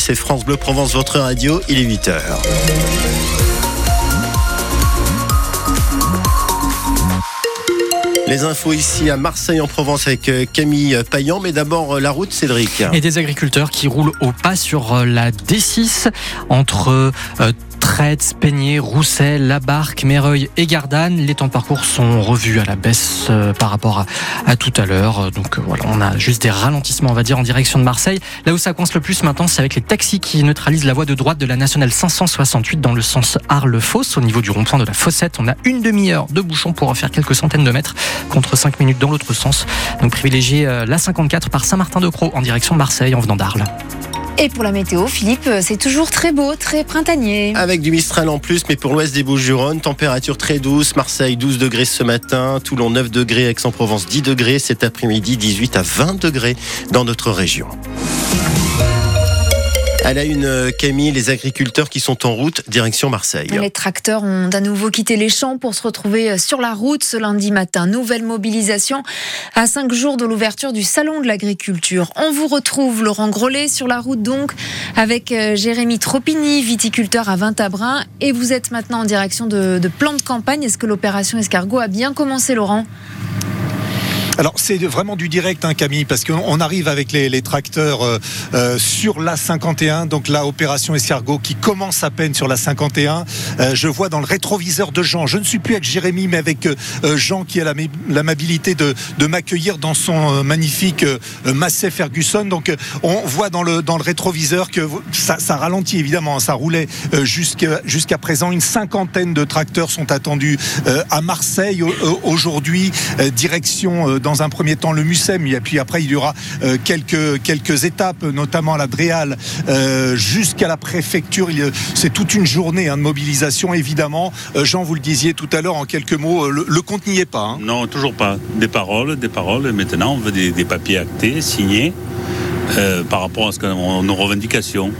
c'est France Bleu Provence, votre radio, il est 8h. Les infos ici à Marseille en Provence avec euh, Camille Payan, mais d'abord euh, la route Cédric. Et des agriculteurs qui roulent au pas sur euh, la D6 entre Traite, Peigné, Roussel, Labarque, Méreuil et Gardanne. Les temps de parcours sont revus à la baisse euh, par rapport à, tout à l'heure. Donc euh, voilà, on a juste des ralentissements, on va dire, en direction de Marseille. Là où ça coince le plus maintenant, c'est avec les taxis qui neutralisent la voie de droite de la nationale 568 dans le sens Arles-Fosse. Au niveau du rond-point de la Fossette, on a une demi-heure de bouchon pour faire quelques centaines de mètres contre 5 minutes dans l'autre sens. Donc privilégiez euh, la 54 par Saint-Martin-de-Croix en direction de Marseille en venant d'Arles. Et pour la météo, Philippe, c'est toujours très beau, très printanier. Avec du Mistral en plus, mais pour l'ouest des Bouches-du-Rhône, température très douce. Marseille 12 degrés ce matin, Toulon 9 degrés, Aix-en-Provence 10 degrés, cet après-midi 18 à 20 degrés dans notre région. Elle a une euh, Camille, les agriculteurs qui sont en route direction Marseille. Les tracteurs ont à nouveau quitté les champs pour se retrouver euh, sur la route ce lundi matin. Nouvelle mobilisation à cinq jours de l'ouverture du salon de l'agriculture. On vous retrouve Laurent Grollet sur la route donc avec euh, Jérémy Tropini, viticulteur à Vintabrin. Et vous êtes maintenant en direction de, de plan de campagne. Est-ce que l'opération escargot a bien commencé Laurent? Alors c'est vraiment du direct, hein, Camille, parce qu'on arrive avec les, tracteurs euh, euh, sur la 51, donc la opération escargot qui commence à peine sur la 51. Euh, je vois dans le rétroviseur de Jean, je ne suis plus avec Jérémy, mais avec Jean qui a l'amabilité de, de m'accueillir dans son magnifique Massey Ferguson. Donc on voit dans le, dans le rétroviseur que ça, ça ralentit évidemment, hein, ça roulait jusqu'à jusqu'à présent. Une cinquantaine de tracteurs sont attendus à Marseille aujourd'hui, direction dans dans un premier temps le Mucem, et puis après il y aura euh, quelques, quelques étapes, notamment à la Dréal, euh, jusqu'à la préfecture. C'est toute une journée hein, de mobilisation, évidemment. Euh, Jean, vous le disiez tout à l'heure en quelques mots, le, compte n'y est pas. Hein. Non, toujours pas. Des paroles, des paroles. Maintenant, on veut des, papiers actés, signés. par rapport à, ce nos revendications.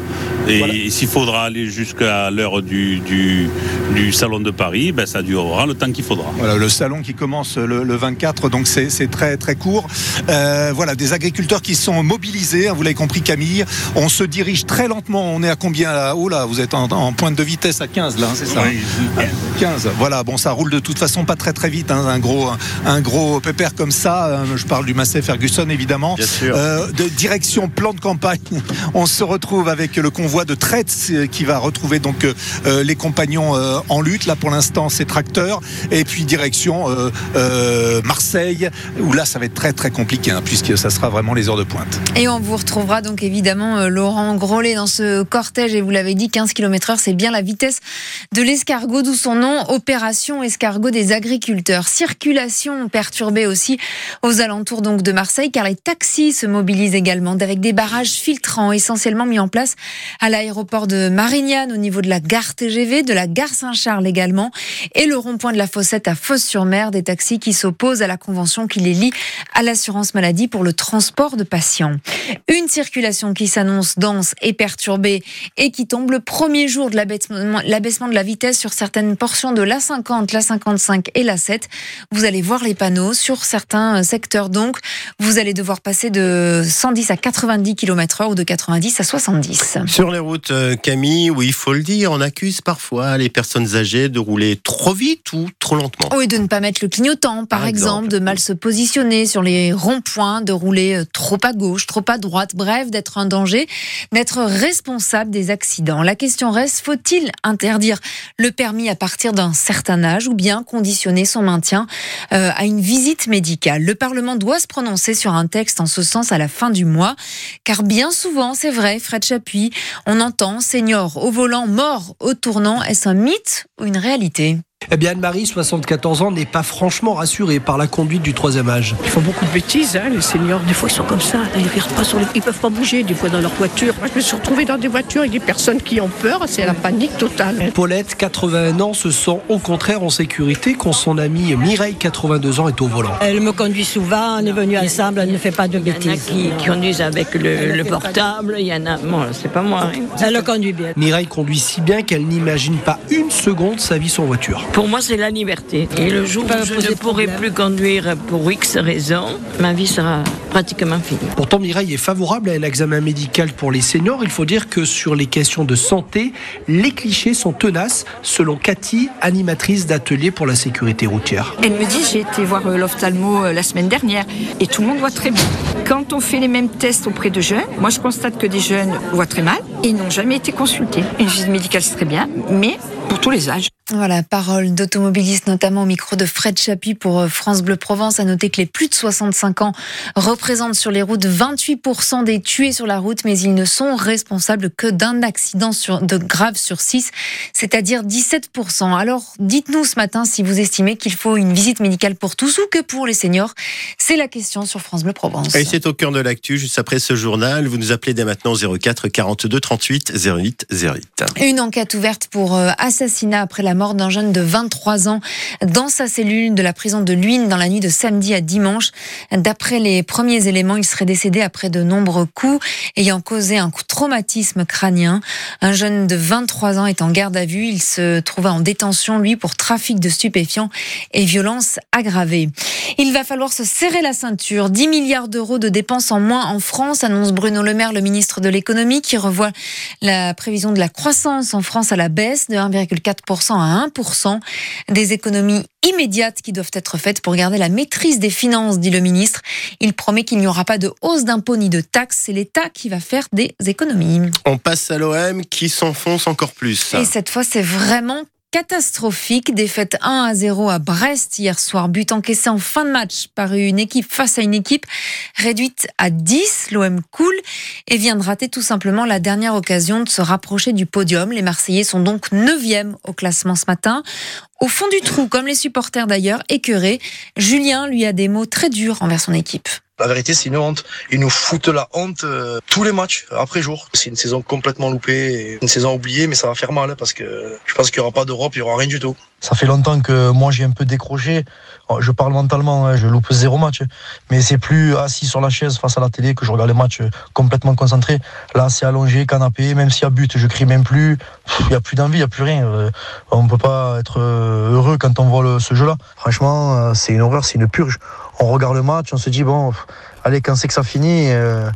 Et s'il faudra aller jusqu'à l'heure du, du, salon de Paris, ben ça durera le temps qu'il faudra. Voilà, le salon qui commence le, 24, donc c'est très très court. Euh, voilà, des agriculteurs qui sont mobilisés, hein, vous l'avez compris Camille. On se dirige très lentement, on est à combien là Oh là, vous êtes en, pointe de vitesse à 15 là, hein, c'est ça? Oui, 15. Voilà, bon ça roule de toute façon pas très très vite, hein, un gros un gros pépère comme ça. Euh, je parle du Massey Ferguson évidemment. Bien sûr. Euh, de direction plan de campagne, on se retrouve avec le convoi de traite qui va retrouver donc euh, euh, les compagnons euh, en lutte. Là pour l'instant c'est tracteur et puis direction Marseille où là ça va être très très compliqué hein, puisque ça sera vraiment les heures de pointe. Et on vous retrouvera donc évidemment Laurent Grollet dans ce cortège et vous l'avez dit 15 km/h c'est bien la vitesse de l'escargot d'où son nom opération escargot des agriculteurs. Circulation perturbée aussi aux alentours donc de Marseille car les taxis se mobilisent également avec des barrages filtrants essentiellement mis en place à l'aéroport de Marignane au niveau de la gare TGV, de la gare Saint-Charles également, et le rond-point de la Fossette à Fosse-sur-Mer, des taxis qui s'opposent à la convention qui les lie à l'assurance maladie pour le transport de patients. Une circulation qui s'annonce dense et perturbée et qui tombe le premier jour de l'abaissement de la vitesse sur certaines portions de la 50, la 55 et la 7. Vous allez voir les panneaux sur certains secteurs donc. Vous allez devoir passer de 110 à 90 km h ou de 90 à 70. Sur les routes, euh, Camille, oui, il faut le dire, on accuse parfois les personnes âgées de rouler trop vite ou trop lentement. Oui, de ne pas mettre le clignotant, par, exemple, de mal se positionner sur les ronds-points, de rouler euh, trop à gauche, trop à droite, bref, d'être un danger, d'être responsable des accidents. La question reste, faut-il interdire le permis à partir d'un certain âge ou bien conditionner son maintien euh, à une visite médicale? Le Parlement doit se prononcer sur un texte en ce sens à la fin du mois, car bien souvent, c'est vrai, Fred Chapuis, on entend senior au volant, mort au tournant. Est-ce un mythe ou une réalité? Eh bien, Anne-Marie, 74 ans, n'est pas franchement rassurée par la conduite du troisième âge. Ils font beaucoup de bêtises, hein, les seniors. Des fois, ils sont comme ça. Ils ne pas sur Ils peuvent pas bouger, des fois, dans leur voiture. Moi, je me suis retrouvée dans des voitures avec des personnes qui ont peur. C'est la panique totale. Paulette, 81 ans, se sent au contraire en sécurité quand son amie Mireille, 82 ans, est au volant. Elle me conduit souvent. On est venu ensemble. Elle ne fait pas de bêtises. Il y en a qui, conduisent avec le, portable. Il y en a. Bon, c'est pas moi. Elle le conduit bien. Mireille conduit si bien qu'elle n'imagine pas une seconde sa vie sans voiture. Pour moi, c'est la liberté. Et le jour où je ne pourrai plus conduire pour X raisons, ma vie sera pratiquement finie. Pourtant, Mireille est favorable à un examen médical pour les seniors. Il faut dire que sur les questions de santé, les clichés sont tenaces, selon Cathy, animatrice d'atelier pour la sécurité routière. Elle me dit j'ai été voir euh, l'ophtalmo euh, la semaine dernière et tout le monde voit très bien. Quand on fait les mêmes tests auprès de jeunes, moi je constate que des jeunes voient très mal et n'ont jamais été consultés. Une visite médicale c'est très bien, mais pour tous les âges. Voilà, parole d'automobilistes, notamment au micro de Fred Chapuis pour euh, France Bleu Provence. À noter que les plus de 65 ans représentent sur les routes 28% des tués sur la route, mais ils ne sont responsables que d'un accident sur, de grave sur 6, c'est-à-dire 17%. Alors, dites-nous ce matin si vous estimez qu'il faut une visite médicale pour tous ou que pour les seniors. C'est la question sur France Bleu Provence. Et c'est au cœur de l'actu, juste après ce journal. Vous nous appelez dès maintenant 04 42 38 08 08. Une enquête ouverte pour euh, assassinat après la mort d'un jeune de 23 ans dans sa cellule de la prison de Luynes dans la nuit de samedi à dimanche. D'après les premiers éléments, il serait décédé après de nombreux coups ayant causé un traumatisme crânien. Un jeune de 23 ans est en garde à vue. Il se trouvait en détention, lui, pour trafic de stupéfiants et violences aggravées. Il va falloir se serrer la ceinture. 10 milliards d'euros de dépenses en moins en France, annonce Bruno Le Maire, le ministre de l'économie, qui revoit la prévision de la croissance en France à la baisse de 1,4% à 1%. Des économies immédiates qui doivent être faites pour garder la maîtrise des finances, dit le ministre. Il promet qu'il n'y aura pas de hausse d'impôts ni de taxes. C'est l'État qui va faire des économies. On passe à l'OM qui s'enfonce encore plus. Et cette fois, c'est vraiment catastrophique. Défaite 1 à 0 à Brest hier soir. But encaissé en fin de match par une équipe face à une équipe réduite à 10. L'OM coule et vient de rater tout simplement la dernière occasion de se rapprocher du podium. Les Marseillais sont donc 9e au classement ce matin. Au fond du trou, comme les supporters d'ailleurs, écœurés, Julien lui a des mots très durs envers son équipe. La vérité, c'est une honte. Ils nous foutent la honte euh, tous les matchs, après jour. C'est une saison complètement loupée, une saison oubliée, mais ça va faire mal hein, parce que je pense qu'il n'y aura pas d'Europe, il n'y aura rien du tout. Ça fait longtemps que moi j'ai un peu décroché. Oh, je parle mentalement, hein, je loupe zéro match. Mais c'est plus assis sur la chaise face à la télé que je regarde les matchs euh, complètement concentré. Là, c'est allongé, canapé, même s'il y a but, je crie même plus. Il n'y a plus d'envie, il n'y a plus rien. Euh, on ne peut pas être heureux quand on voit ce jeu-là. Franchement, c'est une horreur, c'est une purge on regarde le match, on se dit, bon, allez, quand c'est que ça finit, euh,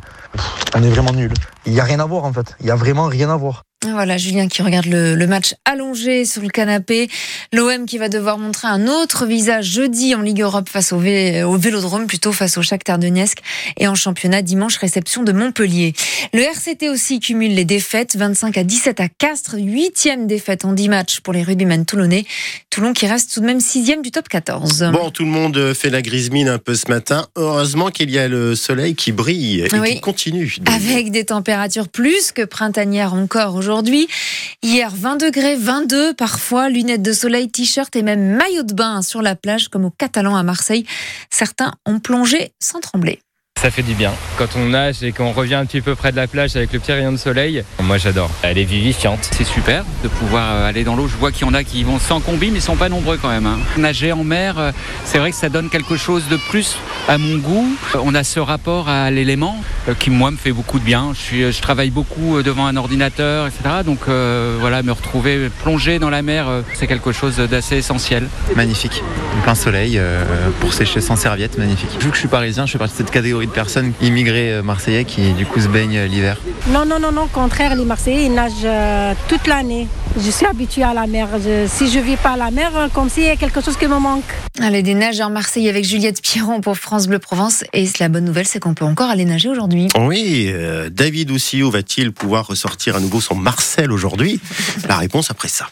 on est vraiment nul. Il n'y a rien à voir en fait. Il n'y a vraiment rien à voir. Voilà, Julien qui regarde le, match allongé sur le canapé. L'OM qui va devoir montrer un autre visage jeudi en Ligue Europe face au, au Vélodrome, plutôt face au Shakhtar Donetsk. Et en championnat, dimanche, réception de Montpellier. Le RCT aussi cumule les défaites, 25 à 17 à Castres, huitième défaite en 10 matchs pour les rugbymen toulonnais. Toulon qui reste tout de même sixième du top 14. Bon, tout le monde fait la grise mine un peu ce matin. Heureusement qu'il y a le soleil qui brille et qui continue. Avec des températures plus que printanières encore aujourd'hui aujourd'hui. Hier, 20 degrés, 22 parfois, lunettes de soleil, t-shirt et même maillot de bain sur la plage, comme au Catalan à Marseille. Certains ont plongé sans trembler. Ça fait du bien. Quand on nage et qu'on revient un petit peu près de la plage avec le petit rayon de soleil, moi j'adore. Elle est vivifiante. C'est super de pouvoir euh, aller dans l'eau. Je vois qu'il y en a qui vont sans combi, mais ils sont pas nombreux quand même. Hein. Nager en mer, euh, c'est vrai que ça donne quelque chose de plus à mon goût. Euh, on a ce rapport à l'élément qui moi me fait beaucoup de bien. Je, suis, je travaille beaucoup devant un ordinateur, etc. Donc voilà, me retrouver plongé dans la mer, c'est quelque chose d'assez essentiel. Magnifique. Plein soleil pour sécher sans serviette, magnifique. Vu que je suis parisien, je fais partie de cette catégorie de personnes immigrées euh, marseillais qui du coup se baignent euh, l'hiver. Non, non, non, non, au contraire, les Marseillais, ils nagent euh, toute l'année. Je suis habituée à la mer. si je vis pas à la mer, comme s'il y a quelque chose qui me manque. Allez, des nageurs Marseillais avec Juliette Piron pour France Bleu Provence. Et la bonne nouvelle, c'est qu'on peut encore aller nager aujourd'hui. Oui, David aussi, où va-t-il pouvoir ressortir à nouveau son Marcel aujourd'hui? La réponse après ça.